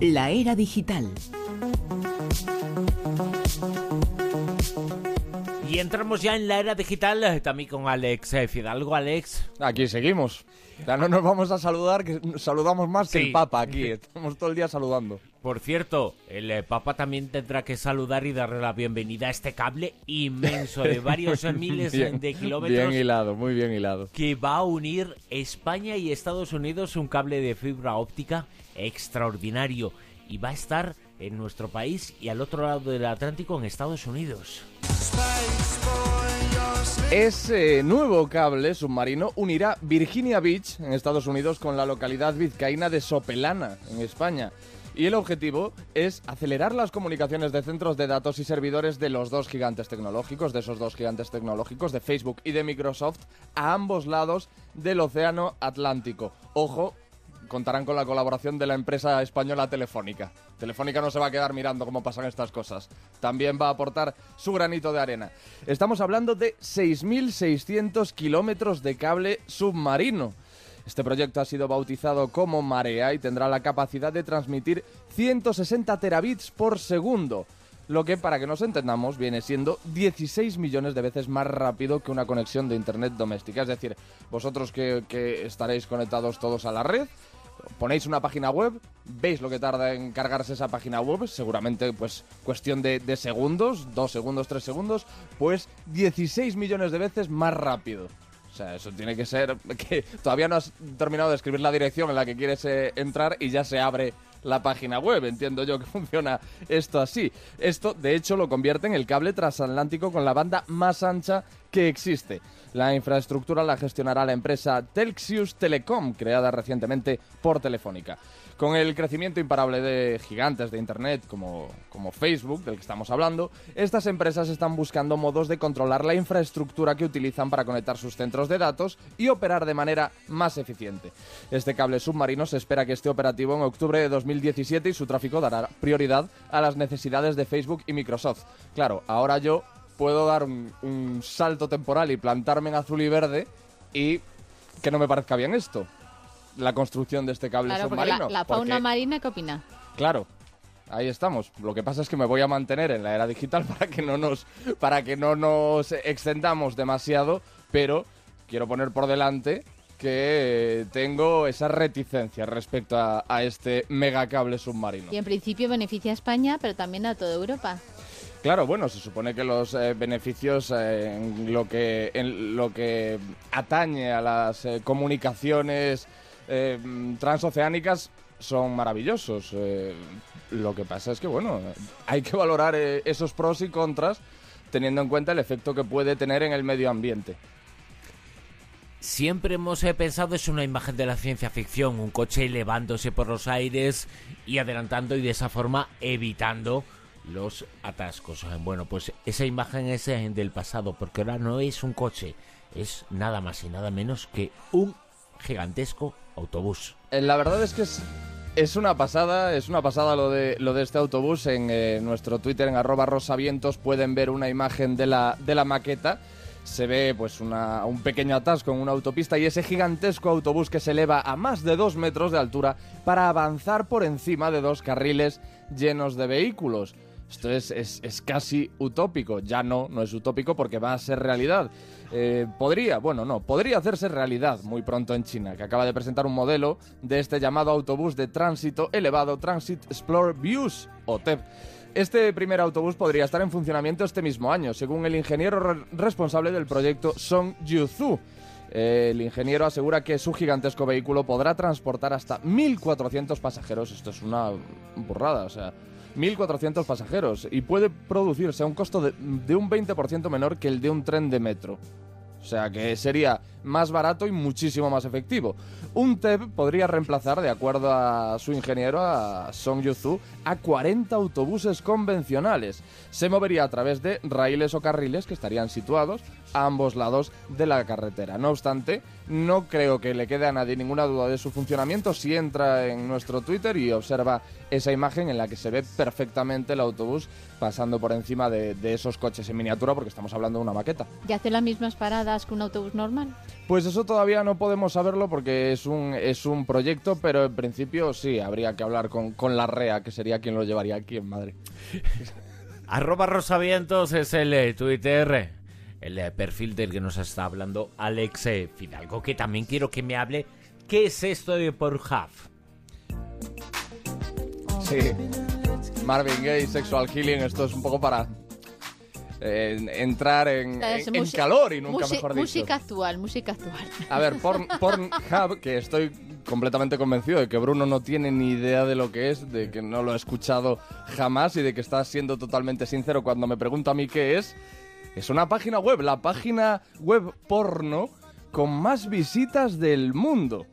La era digital. Y entramos ya en la era digital eh, también con Alex eh, Fidalgo. Alex. Aquí seguimos. Ya no nos vamos a saludar, que saludamos más que el Papa aquí. Estamos todo el día saludando. Por cierto, el eh, Papa también tendrá que saludar y darle la bienvenida a este cable inmenso de varios miles Bien- de kilómetros Bien hilado, muy bien hilado. que va a unir España y Estados Unidos un cable de fibra óptica extraordinario y va a estar en nuestro país y al otro lado del Atlántico en Estados Unidos. Ese nuevo cable submarino unirá Virginia Beach, en Estados Unidos, con la localidad vizcaína de Sopelana, en España. Y el objetivo es acelerar las comunicaciones de centros de datos y servidores de los dos gigantes tecnológicos, de esos dos gigantes tecnológicos, de Facebook y de Microsoft, a ambos lados del Océano Atlántico. Ojo, contarán con la colaboración de la empresa española Telefónica. Telefónica no se va a quedar mirando cómo pasan estas cosas. También va a aportar su granito de arena. Estamos hablando de 6.600 kilómetros de cable submarino. Este proyecto ha sido bautizado como Marea y tendrá la capacidad de transmitir 160 terabits por segundo. Lo que, para que nos entendamos, viene siendo 16 millones de veces más rápido que una conexión de Internet doméstica. Es decir, vosotros que, estaréis conectados todos a la red, ponéis una página web, veis lo que tarda en cargarse esa página web, seguramente pues cuestión de, de segundos, dos segundos, tres segundos, pues 16 millones de veces más rápido. O sea, eso tiene que ser que todavía no has terminado de escribir la dirección en la que quieres eh, entrar y ya se abre la página web. Entiendo yo que funciona esto así. Esto, de hecho, lo convierte en el cable transatlántico con la banda más ancha que existe. La infraestructura la gestionará la empresa Telxius Telecom, creada recientemente por Telefónica. Con el crecimiento imparable de gigantes de Internet como, como Facebook, del que estamos hablando, estas empresas están buscando modos de controlar la infraestructura que utilizan para conectar sus centros de datos y operar de manera más eficiente. Este cable submarino se espera que esté operativo en octubre de 2017 y su tráfico dará prioridad a las necesidades de Facebook y Microsoft. Claro, ahora yo puedo dar un, un salto temporal y plantarme en azul y verde y que no me parezca bien esto. La construcción de este cable Claro, porque la, submarino. la fauna porque- marina, ¿qué opina? Claro, ahí estamos. Lo que pasa es que me voy a mantener en la era digital para que no nos, para que no nos extendamos demasiado, pero quiero poner por delante que eh, tengo esa reticencia respecto a, a este megacable submarino. Y en principio beneficia a España, pero también a toda Europa. Claro, bueno, se supone que los eh, beneficios eh, en lo que en lo que atañe a las eh, comunicaciones eh, transoceánicas son maravillosos. Lo que pasa es que bueno, hay que valorar esos pros y contras teniendo en cuenta el efecto que puede tener en el medio ambiente. Siempre hemos eh, pensado es una imagen de la ciencia ficción, un coche elevándose por los aires y adelantando y de esa forma evitando los atascos. Eh, Bueno, pues esa imagen es eh, del pasado, porque ahora no es un coche, es nada más y nada menos que un gigantesco autobús. La verdad es que es, una pasada, es una pasada lo de, lo de este autobús. En nuestro Twitter, en arroba rosavientos, pueden ver una imagen de la, de la maqueta. Se ve pues una- un pequeño atasco en una autopista y ese gigantesco autobús que se eleva a más de dos metros de altura para avanzar por encima de dos carriles llenos de vehículos. Esto es, es- es casi utópico. Ya no, no es utópico porque va a ser realidad. Eh, podría, bueno, no, podría hacerse realidad muy pronto en China, que acaba de presentar un modelo de este llamado autobús de tránsito elevado Transit Explore Views, o TEP. Este primer autobús podría estar en funcionamiento este mismo año, según el ingeniero re- responsable del proyecto Song Yuzu. El ingeniero asegura que su gigantesco vehículo podrá transportar hasta 1.400 pasajeros. Esto es una burrada, o sea, 1.400 pasajeros. Y puede producirse a un costo de, de un 20% menor que el de un tren de metro. O sea que sería más barato y muchísimo más efectivo. Un TEP podría reemplazar, de acuerdo a su ingeniero, a Song Yuzu, a 40 autobuses convencionales. Se movería a través de raíles o carriles que estarían situados a ambos lados de la carretera. No obstante, no creo que le quede a nadie ninguna duda de su funcionamiento si entra en nuestro Twitter y observa esa imagen en la que se ve perfectamente el autobús pasando por encima de, de esos coches en miniatura porque estamos hablando de una maqueta. ¿Y hace las mismas paradas que un autobús normal? Pues eso todavía no podemos saberlo porque es un, es un proyecto, pero en principio sí, habría que hablar con, con la REA, que sería quien lo llevaría aquí en Madrid. Arroba Rosavientos es el eh, Twitter, el eh, perfil del que nos está hablando Alex eh, Fidalgo, que también quiero que me hable qué es esto de Pornhub. Sí. Marvin Gaye, Sexual Healing, esto es un poco para eh, entrar en, en- calor y nunca mejor dicho. Música actual, música actual. A ver, Porn, Pornhub, que estoy completamente convencido de que Bruno no tiene ni idea de lo que es, de que no lo ha escuchado jamás y de que está siendo totalmente sincero cuando me pregunta a mí qué es, es una página web, la página web porno con más visitas del mundo.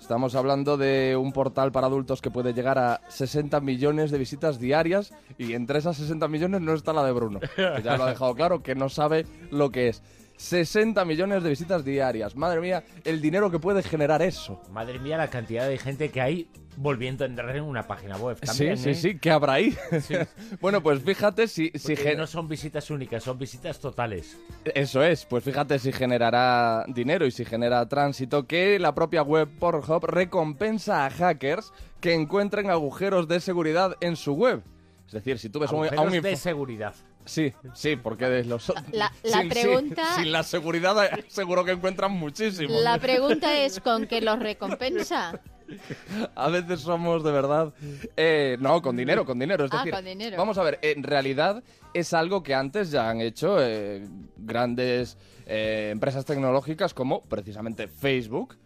Estamos hablando de un portal para adultos que puede llegar a 60 millones de visitas diarias y entre esas 60 millones no está la de Bruno, que ya lo ha dejado claro, que no sabe lo que es. 60 millones de visitas diarias. Madre mía, el dinero que puede generar eso. Madre mía, la cantidad de gente que hay volviendo a entrar en una página web. También, sí, sí, ¿eh? sí, ¿qué habrá ahí? bueno, pues fíjate si, si gen- no son visitas únicas, son visitas totales. Eso es, pues fíjate si generará dinero y si genera tránsito que la propia web Pornhub recompensa a hackers que encuentren agujeros de seguridad en su web. Es decir, si tú ves un, a un de seguridad. Sí, sí, porque de los... La- la sin, pregunta- Sin, sin la seguridad seguro que encuentran muchísimo. La pregunta es con qué los recompensa. A veces somos de verdad. eh, no, con dinero, con dinero. Es Ah, decir, con dinero. vamos a ver, en realidad es algo que antes ya han hecho eh, grandes eh, empresas tecnológicas como precisamente Facebook.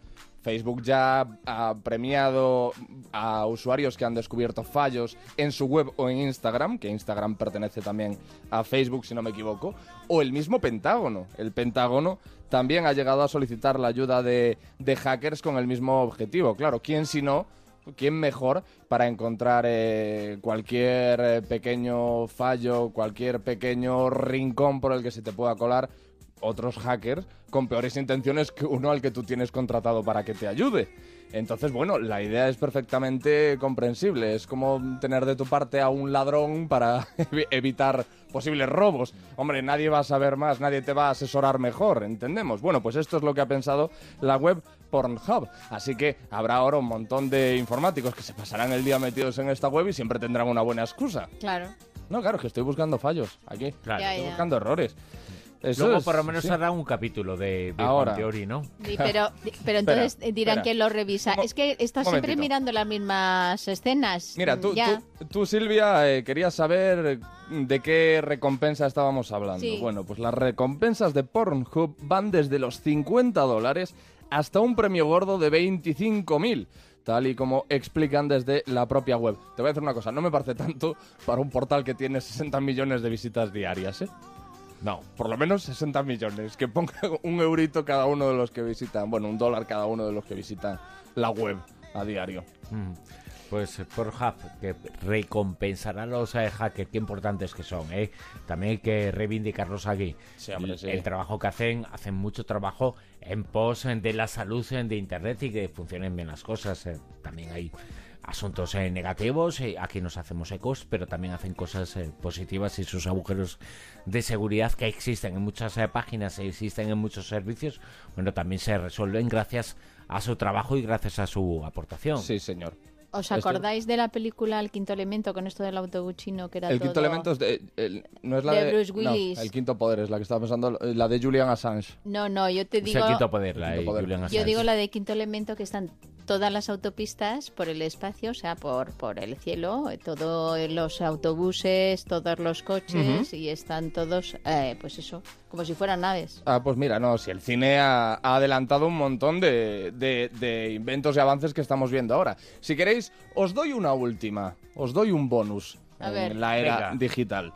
Facebook ya ha premiado a usuarios que han descubierto fallos en su web o en Instagram, que Instagram pertenece también a Facebook, si no me equivoco, o el mismo Pentágono. El Pentágono también ha llegado a solicitar la ayuda de, hackers con el mismo objetivo. Claro, ¿quién si no? ¿Quién mejor para encontrar eh, cualquier eh, pequeño fallo, cualquier pequeño rincón por el que se te pueda colar otros hackers con peores intenciones que uno al que tú tienes contratado para que te ayude? Entonces, bueno, la idea es perfectamente comprensible. Es como tener de tu parte a un ladrón para evi- evitar posibles robos. Hombre, nadie va a saber más, nadie te va a asesorar mejor, ¿entendemos? Bueno, pues esto es lo que ha pensado la web Pornhub. Así que habrá ahora un montón de informáticos que se pasarán el día metidos en esta web y siempre tendrán una buena excusa. Claro. No, claro, que estoy buscando fallos aquí. Claro. Estoy buscando errores. Eso Luego es- por lo menos sí. hará un capítulo de Big Ahora. Bang Theory, ¿no? Sí, pero, pero entonces Espera, dirán espera. que lo revisa. Mo- Es que estás siempre mirando las mismas escenas. Mira, tú, Ya. tú, tú, Silvia, eh, querías saber de qué recompensa estábamos hablando. Sí. Bueno, pues las recompensas de Pornhub van desde los 50 dólares hasta un premio gordo de 25.000, tal y como explican desde la propia web. Te voy a decir una cosa, no me parece tanto para un portal que tiene 60 millones de visitas diarias, ¿eh? No, por lo menos 60 millones. Que ponga un eurito cada uno de los que visitan, bueno, un dólar cada uno de los que visitan la web a diario. Mm. Pues eh, Pornhub, que recompensará a los eh, hackers, qué importantes que son, ¿eh? También hay que reivindicarlos aquí. Sí, hombre, el, sí. el trabajo que hacen, hacen mucho trabajo en pos eh, de la salud de Internet y que funcionen bien las cosas. eh. También hay asuntos eh, negativos, eh, aquí nos hacemos ecos, pero también hacen cosas eh, positivas y sus agujeros de seguridad que existen en muchas eh, páginas, e existen en muchos servicios, bueno, también se resuelven gracias a su trabajo y gracias a su aportación. Sí, señor. ¿Os Esto- acordáis de la película El quinto elemento con esto del autobús chino que era El todo... quinto elemento es de, el- no es la de de, Bruce no, Willis. el quinto poder es la que estaba pensando, la de Julian Assange. No, no, yo te Es digo... el quinto poder, la de. Julian Yo Assange. digo la de quinto elemento que están todas las autopistas por el espacio, o sea, por, por el cielo, eh, todos los autobuses, todos los coches y están todos, eh, pues eso, como si fueran naves. Ah, pues mira, no, si el cine ha, ha adelantado un montón de, de- de inventos y avances que estamos viendo ahora. Si queréis, os doy una última, os doy un bonus A en ver. la era Venga. digital.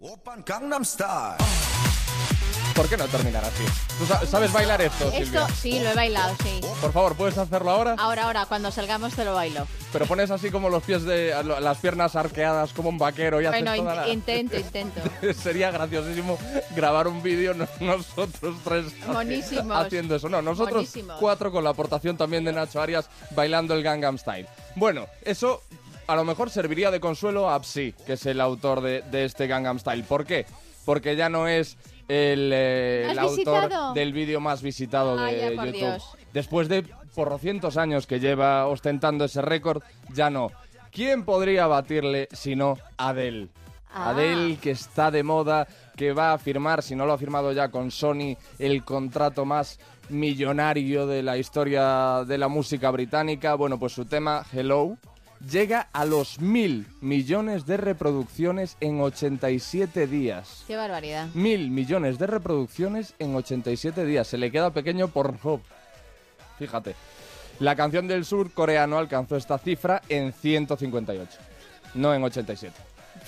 Oppan Gangnam Style. ¿Por qué no terminar así? ¿Tú sa- sabes bailar esto, Silvia? Esto sí, lo he bailado, sí. Por favor, ¿puedes hacerlo ahora? Ahora, ahora, cuando salgamos te lo bailo. Pero pones así como los pies de... las piernas arqueadas como un vaquero y haces Bueno, toda int- la- intento, intento. Sería graciosísimo grabar un vídeo no- nosotros tres Monísimos. haciendo eso. No, nosotros Monísimos. cuatro con la aportación también de Nacho Arias bailando el Gangnam Style. Bueno, eso a lo mejor serviría de consuelo a Psy, que es el autor de, de este Gangnam Style. ¿Por qué? Porque ya no es el, eh, ¿Has el autor visitado? del vídeo más visitado de Vaya, por YouTube. Dios. Después de porrocientos años que lleva ostentando ese récord, ya no. ¿Quién podría batirle si no Adele? Ah. Adele, que está de moda, que va a firmar, si no lo ha firmado ya con Sony, el contrato más millonario de la historia de la música británica. Bueno, pues su tema, Hello, llega a los mil millones de reproducciones en 87 días. Qué barbaridad. Mil millones de reproducciones en 87 días. Se le queda pequeño por Fíjate. La canción del sur coreano alcanzó esta cifra en 158, no en 87.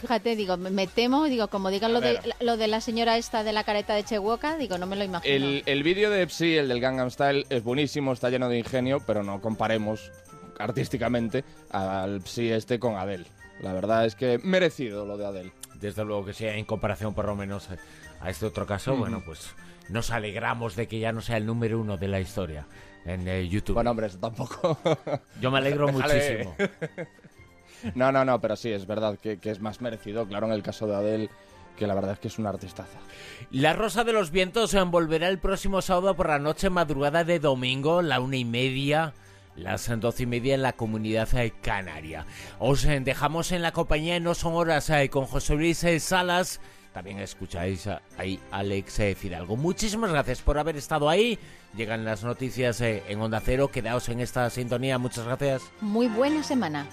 Fíjate, digo, me temo, digo, como digan lo de, ver. lo de la señora esta de la careta de Chihuahua, digo, no me lo imagino. El, el vídeo de Psy, el del Gangnam Style, es buenísimo, está lleno de ingenio, pero no comparemos artísticamente al Psy este con Adele. La verdad es que merecido lo de Adele. Desde luego que sea en comparación por lo menos a este otro caso, bueno, pues nos alegramos de que ya no sea el número uno de la historia en eh, YouTube. Bueno, hombre, eso tampoco. Yo me alegro déjale. muchísimo. no, no, no, pero sí, es verdad que, que es más merecido, claro, en el caso de Adele, que la verdad es que es una artistaza. La Rosa de los Vientos eh, volverá el próximo sábado por la noche, madrugada de domingo, la una y media, las doce y media en la comunidad eh, canaria. Os eh, dejamos en la compañía No Son Horas eh, con José Luis Salas. También escucháis ahí Alex Fidalgo. Muchísimas gracias por haber estado ahí. Llegan las noticias en Onda Cero. Quedaos en esta sintonía. Muchas gracias. Muy buena semana.